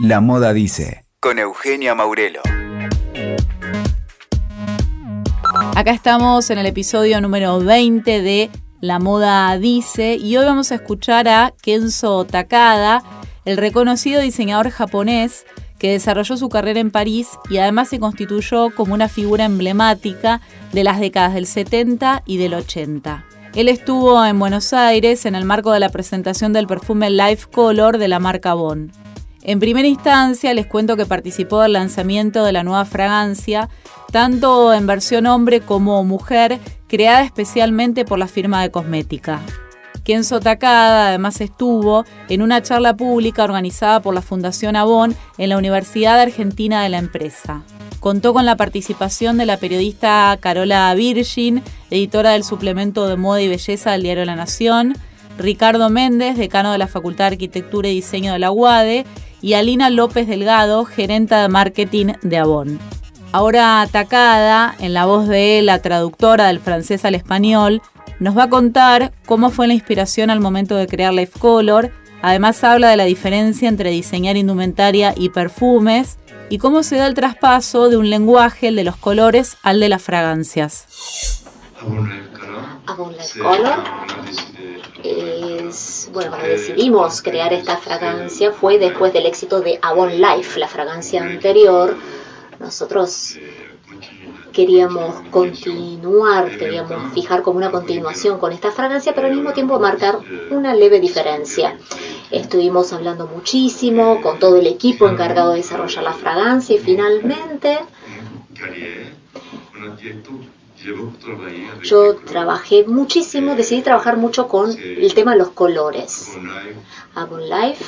La Moda Dice, con Eugenia Maurelo. Acá estamos en el episodio número 20 de La Moda Dice y hoy vamos a escuchar a Kenzo Takada, el reconocido diseñador japonés que desarrolló su carrera en París y además se constituyó como una figura emblemática de las décadas del 70 y del 80. Él estuvo en Buenos Aires en el marco de la presentación del perfume Life Color de la marca Bon. En primera instancia les cuento que participó del lanzamiento de la nueva fragancia, tanto en versión hombre como mujer, creada especialmente por la firma de cosmética. Kenzo Takada además estuvo en una charla pública organizada por la Fundación Avon en la Universidad Argentina de la empresa. Contó con la participación de la periodista Carola Virgin, editora del suplemento de moda y belleza del diario La Nación, Ricardo Méndez, decano de la Facultad de Arquitectura y Diseño de la UADE, y Alina López Delgado, gerenta de marketing de Avon. Ahora Takada, en la voz de la traductora del francés al español, nos va a contar cómo fue la inspiración al momento de crear Life Color. Además habla de la diferencia entre diseñar indumentaria y perfumes y cómo se da el traspaso de un lenguaje, el de los colores, al de las fragancias. Avon Life Color bueno, cuando decidimos crear esta fragancia. Fue después del éxito de Avon Life, la fragancia anterior. Nosotros queríamos continuar, queríamos fijar como una continuación con esta fragancia, pero al mismo tiempo marcar una leve diferencia. Estuvimos hablando muchísimo con todo el equipo encargado de desarrollar la fragancia y finalmente yo trabajé muchísimo, decidí trabajar mucho con el tema de los colores. Avon Life,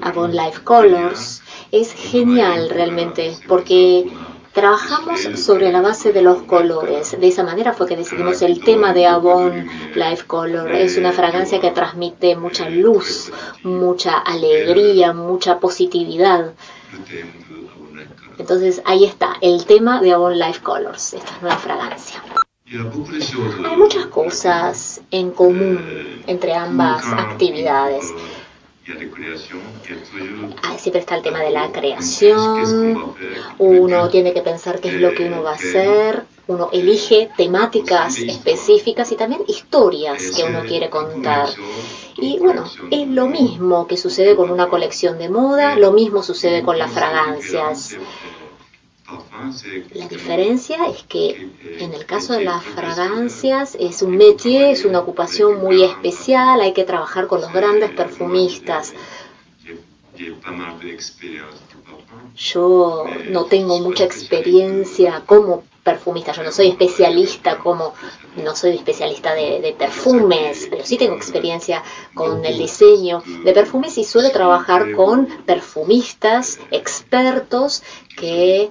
Avon Life. Colors es genial realmente porque trabajamos sobre la base de los colores. De esa manera fue que decidimos el tema de Avon Life Color. Es una fragancia que transmite mucha luz, mucha alegría, mucha positividad. Entonces ahí está, el tema de Avon Life Colors, esta nueva fragancia. Hay muchas cosas en común entre ambas actividades. Siempre está el tema de la creación, uno tiene que pensar qué es lo que uno va a hacer, uno elige temáticas específicas y también historias que uno quiere contar. Y bueno, es lo mismo que sucede con una colección de moda, lo mismo sucede con las fragancias. La diferencia es que en el caso de las fragancias es un métier, es una ocupación muy especial, hay que trabajar con los grandes perfumistas. Yo no tengo mucha experiencia como perfumista, yo no soy especialista como, no soy especialista de, perfumes, pero sí tengo experiencia con el diseño de perfumes y suelo trabajar con perfumistas expertos que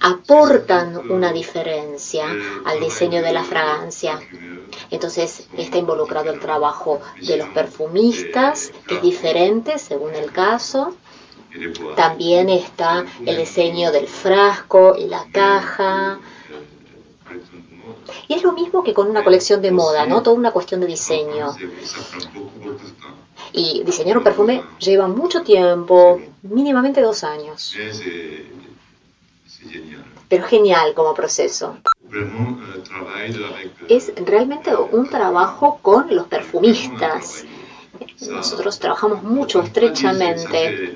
aportan una diferencia al diseño de la fragancia. Entonces está involucrado el trabajo de los perfumistas, que es diferente según el caso, también está el diseño del frasco y la caja. Y es lo mismo que con una colección de moda, ¿no? Toda una cuestión de diseño. Y diseñar un perfume lleva mucho tiempo, mínimamente dos años. Pero genial como proceso. Es realmente un trabajo con los perfumistas. Nosotros trabajamos mucho estrechamente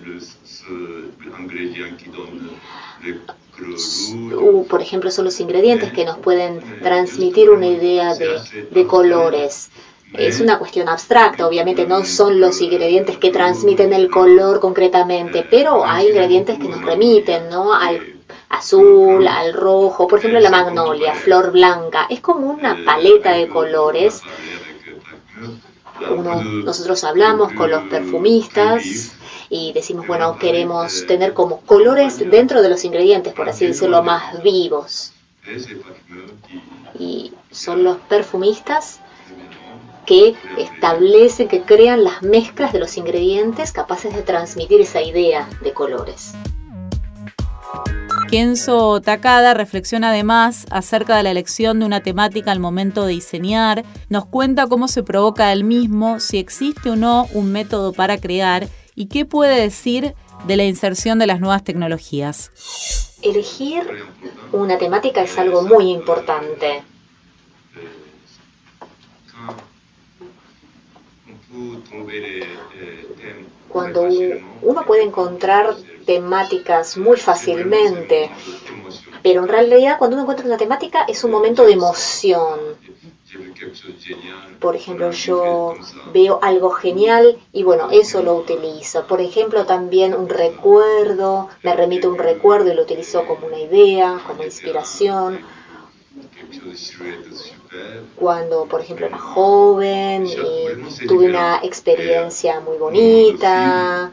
por ejemplo, son los ingredientes que nos pueden transmitir una idea de, colores. Es una cuestión abstracta, obviamente no son los ingredientes que transmiten el color concretamente, pero hay ingredientes que nos remiten, ¿no? Al azul, al rojo, por ejemplo la magnolia, flor blanca, es como una paleta de colores. nosotros hablamos con los perfumistas y decimos, bueno, queremos tener como colores dentro de los ingredientes, por así decirlo, más vivos. Y son los perfumistas que establecen, que crean las mezclas de los ingredientes capaces de transmitir esa idea de colores. Kenzo Takada reflexiona además acerca de la elección de una temática al momento de diseñar, nos cuenta cómo se provoca el mismo, si existe o no un método para crear y qué puede decir de la inserción de las nuevas tecnologías. Elegir una temática es algo muy importante. Cuando uno puede encontrar temáticas muy fácilmente, pero en realidad cuando uno encuentra una temática es un momento de emoción. Por ejemplo, yo veo algo genial y bueno, eso lo utilizo. Por ejemplo, también un recuerdo, me remito a un recuerdo y lo utilizo como una idea, como inspiración. Cuando, por ejemplo, era joven y tuve una experiencia muy bonita.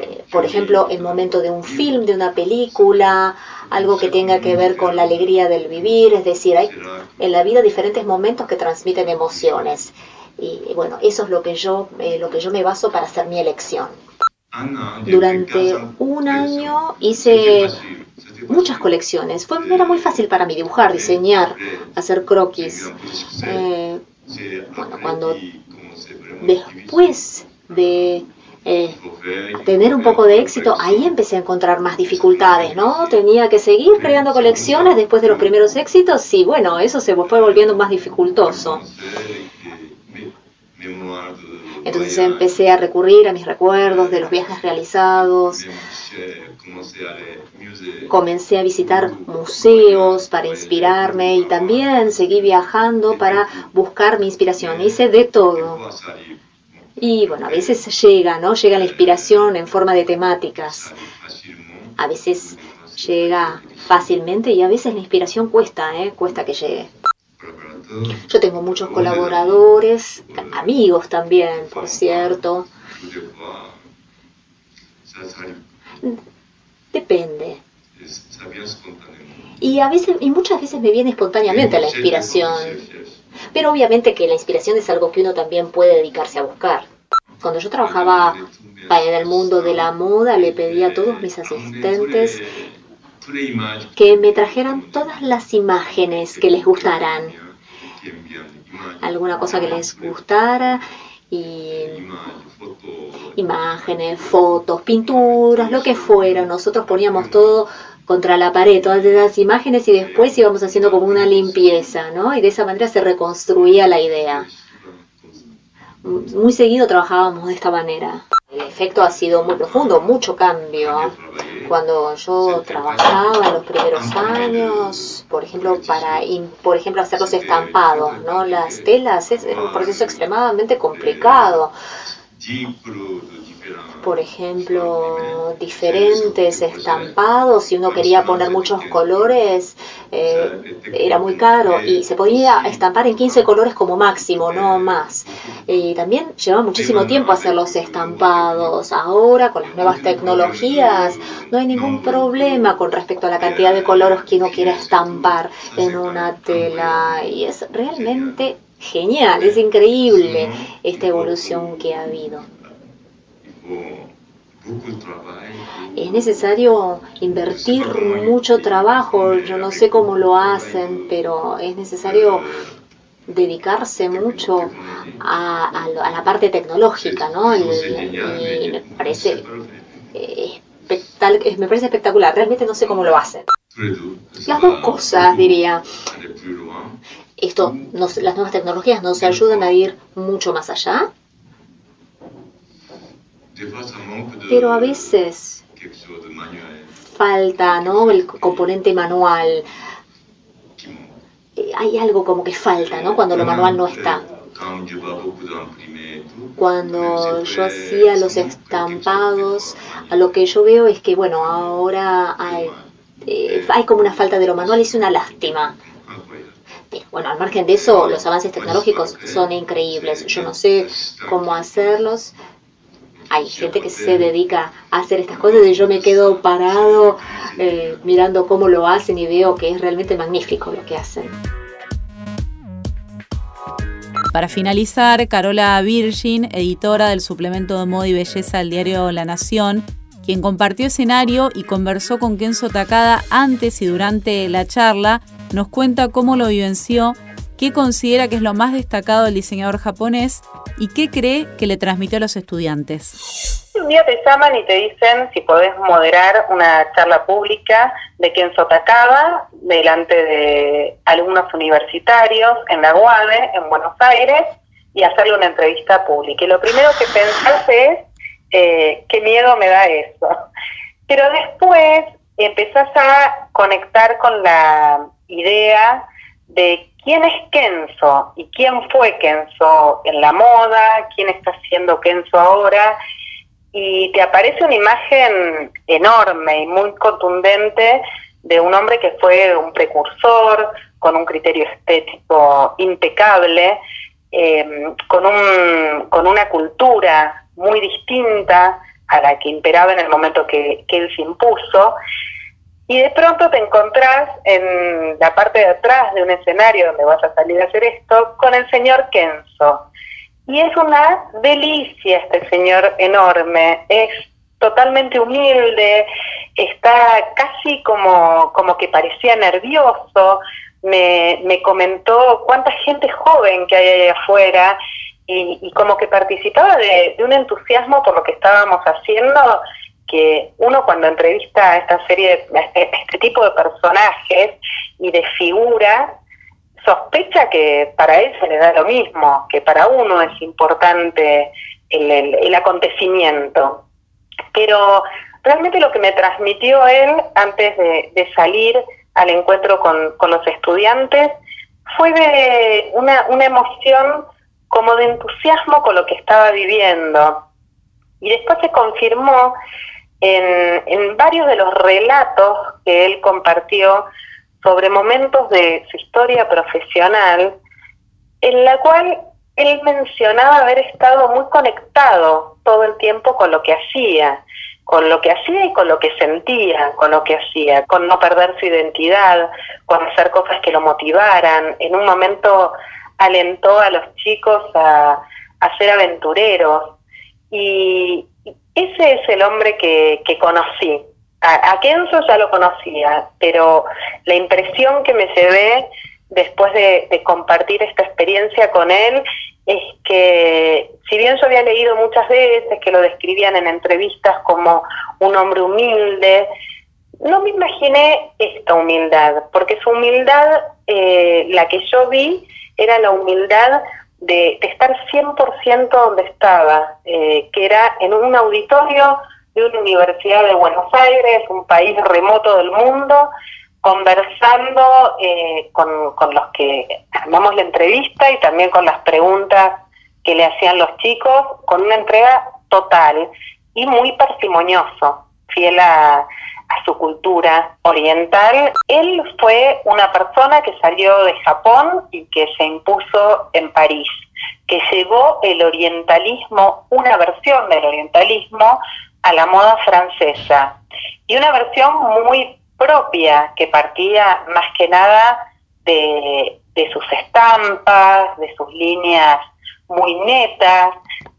Eh, por ejemplo, el momento de un film, de una película, algo que tenga que ver con la alegría del vivir, es decir, hay en la vida diferentes momentos que transmiten emociones. Y bueno, eso es lo que yo, eh, lo que yo me baso para hacer mi elección. Durante un año hice muchas colecciones. Fue, era muy fácil para mí dibujar, diseñar, hacer croquis. Eh, bueno, cuando después de eh, tener un poco de éxito, ahí empecé a encontrar más dificultades, ¿no? Tenía que seguir creando colecciones después de los primeros éxitos y bueno, eso se fue volviendo más dificultoso. Entonces empecé a recurrir a mis recuerdos de los viajes realizados. Comencé a visitar museos para inspirarme y también seguí viajando para buscar mi inspiración. Hice de todo. Y bueno, a veces llega, ¿no? Llega la inspiración en forma de temáticas. A veces llega fácilmente y a veces la inspiración cuesta, ¿eh? Cuesta que llegue. Yo tengo muchos colaboradores, amigos también, por cierto. Depende. Y a veces y muchas veces me viene espontáneamente la inspiración. Pero obviamente que la inspiración es algo que uno también puede dedicarse a buscar. Cuando yo trabajaba en el mundo de la moda, le pedí a todos mis asistentes que me trajeran todas las imágenes que les gustaran. Alguna cosa que les gustara y imágenes, fotos, pinturas, lo que fuera. Nosotros poníamos todo contra la pared, todas esas imágenes y después íbamos haciendo como una limpieza, ¿no? Y de esa manera se reconstruía la idea. Muy seguido trabajábamos de esta manera. El efecto ha sido muy profundo, mucho cambio. Cuando yo trabajaba en los primeros años, por ejemplo, para por ejemplo hacer los estampados, ¿no? Las telas es un proceso extremadamente complicado por ejemplo, diferentes estampados, si uno quería poner muchos colores, eh, era muy caro y se podía estampar en 15 colores como máximo, no más. Y también llevaba muchísimo tiempo hacer los estampados. Ahora, con las nuevas tecnologías, no hay ningún problema con respecto a la cantidad de colores que uno quiera estampar en una tela. Y es realmente genial, es increíble esta evolución que ha habido. Es necesario invertir mucho trabajo, yo no sé cómo lo hacen, pero es necesario dedicarse mucho a, la parte tecnológica, ¿no? Y, me parece me parece espectacular, realmente no sé cómo lo hacen. Las dos cosas, diría. Esto, las nuevas tecnologías nos ayudan a ir mucho más allá, pero a veces falta ¿no? el componente manual. Eh, hay algo como que falta ¿no? cuando lo manual no está. Cuando yo hacía los estampados, a lo que yo veo es que, bueno, ahora hay, eh, hay como una falta de lo manual y es una lástima. Bueno, al margen de eso, los avances tecnológicos son increíbles. Yo no sé cómo hacerlos, hay gente que se dedica a hacer estas cosas y yo me quedo parado eh, mirando cómo lo hacen y veo que es realmente magnífico lo que hacen. Para finalizar, Carola Virgin, editora del suplemento de moda y belleza del diario La Nación, quien compartió escenario y conversó con Kenzo Takada antes y durante la charla, nos cuenta cómo lo vivenció, qué considera que es lo más destacado del diseñador japonés y qué cree que le transmitió a los estudiantes. Un día te llaman y te dicen si podés moderar una charla pública de Kenzo Takada delante de alumnos universitarios en la UADE, en Buenos Aires, y hacerle una entrevista pública. Y lo primero que pensás es, eh, qué miedo me da eso. Pero después empezás a conectar con la idea de quién es Kenzo y quién fue Kenzo en la moda, quién está siendo Kenzo ahora, y te aparece una imagen enorme y muy contundente de un hombre que fue un precursor, con un criterio estético impecable, em, con, un, con una cultura muy distinta a la que imperaba en el momento que, que él se impuso, y de pronto te encontrás en la parte de atrás de un escenario donde vas a salir a hacer esto con el señor Kenzo, y es una delicia este señor enorme, es totalmente humilde, está casi como, como que parecía nervioso, me, me comentó cuánta gente joven que hay ahí afuera y, como que participaba de, un entusiasmo por lo que estábamos haciendo, que uno cuando entrevista a esta serie, a este, este tipo de personajes y de figuras, sospecha que para él se le da lo mismo, que para uno es importante el, acontecimiento. Pero realmente lo que me transmitió él antes de, salir al encuentro con, los estudiantes fue de una, una emoción como de entusiasmo con lo que estaba viviendo. Y después se confirmó en, en varios de los relatos que él compartió sobre momentos de su historia profesional en la cual él mencionaba haber estado muy conectado todo el tiempo con lo que hacía, con lo que hacía y con lo que sentía, con lo que hacía, con no perder su identidad, con hacer cosas que lo motivaran. En un momento alentó a los chicos a, ser aventureros y ese es el hombre que, que conocí, a, Kenzo ya lo conocía, pero la impresión que me llevé después de, compartir esta experiencia con él es que si bien yo había leído muchas veces que lo describían en entrevistas como un hombre humilde, no me imaginé esta humildad, porque su humildad, eh, la que yo vi, era la humildad de, estar 100% donde estaba, eh, que era en un auditorio de una universidad de Buenos Aires, un país remoto del mundo, conversando eh, con, con los que armamos la entrevista y también con las preguntas que le hacían los chicos, con una entrega total y muy parsimonioso, fiel a, a su cultura oriental. Él fue una persona que salió de Japón y que se impuso en París, que llevó el orientalismo, una versión del orientalismo, a la moda francesa y una versión muy propia que partía más que nada de, sus estampas, de sus líneas muy netas,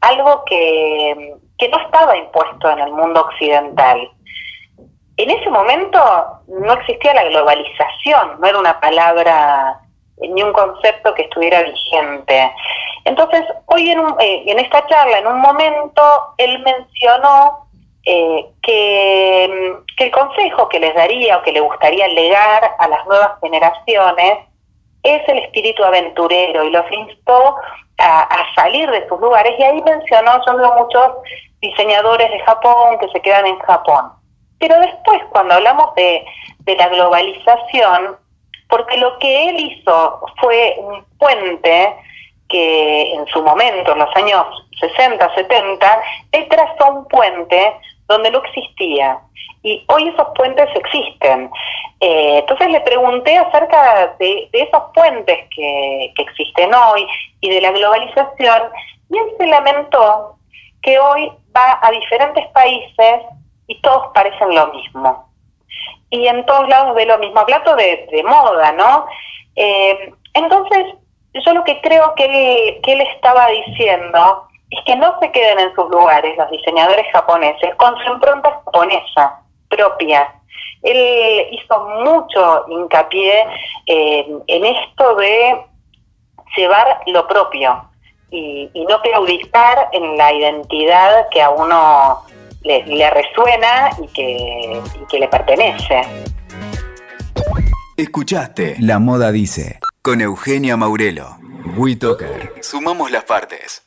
algo que, no estaba impuesto en el mundo occidental. En ese momento no existía la globalización, no era una palabra ni un concepto que estuviera vigente. Entonces, hoy en, eh, en esta charla, en un momento, él mencionó eh, que, el consejo que les daría o que le gustaría legar a las nuevas generaciones es el espíritu aventurero y los instó a, salir de sus lugares y ahí mencionó, veo muchos diseñadores de Japón que se quedan en Japón. Pero después, cuando hablamos de, de la globalización, porque lo que él hizo fue un puente que en su momento, en los años 60, 70, él trazó un puente donde no existía. Y hoy esos puentes existen. Eh, entonces le pregunté acerca de, esos puentes que, existen hoy y de la globalización, y él se lamentó que hoy va a diferentes países y todos parecen lo mismo. Y en todos lados ve lo mismo, hablando de, de moda, ¿no? Eh, entonces, yo lo que creo que que él estaba diciendo es que no se queden en sus lugares los diseñadores japoneses con su impronta japonesa propia. Él hizo mucho hincapié en esto de llevar lo propio y, no claudicar en la identidad que a uno le, resuena y que, y que le pertenece. Escuchaste La Moda Dice con Eugenia Maurelo. WeToker. Sumamos las partes.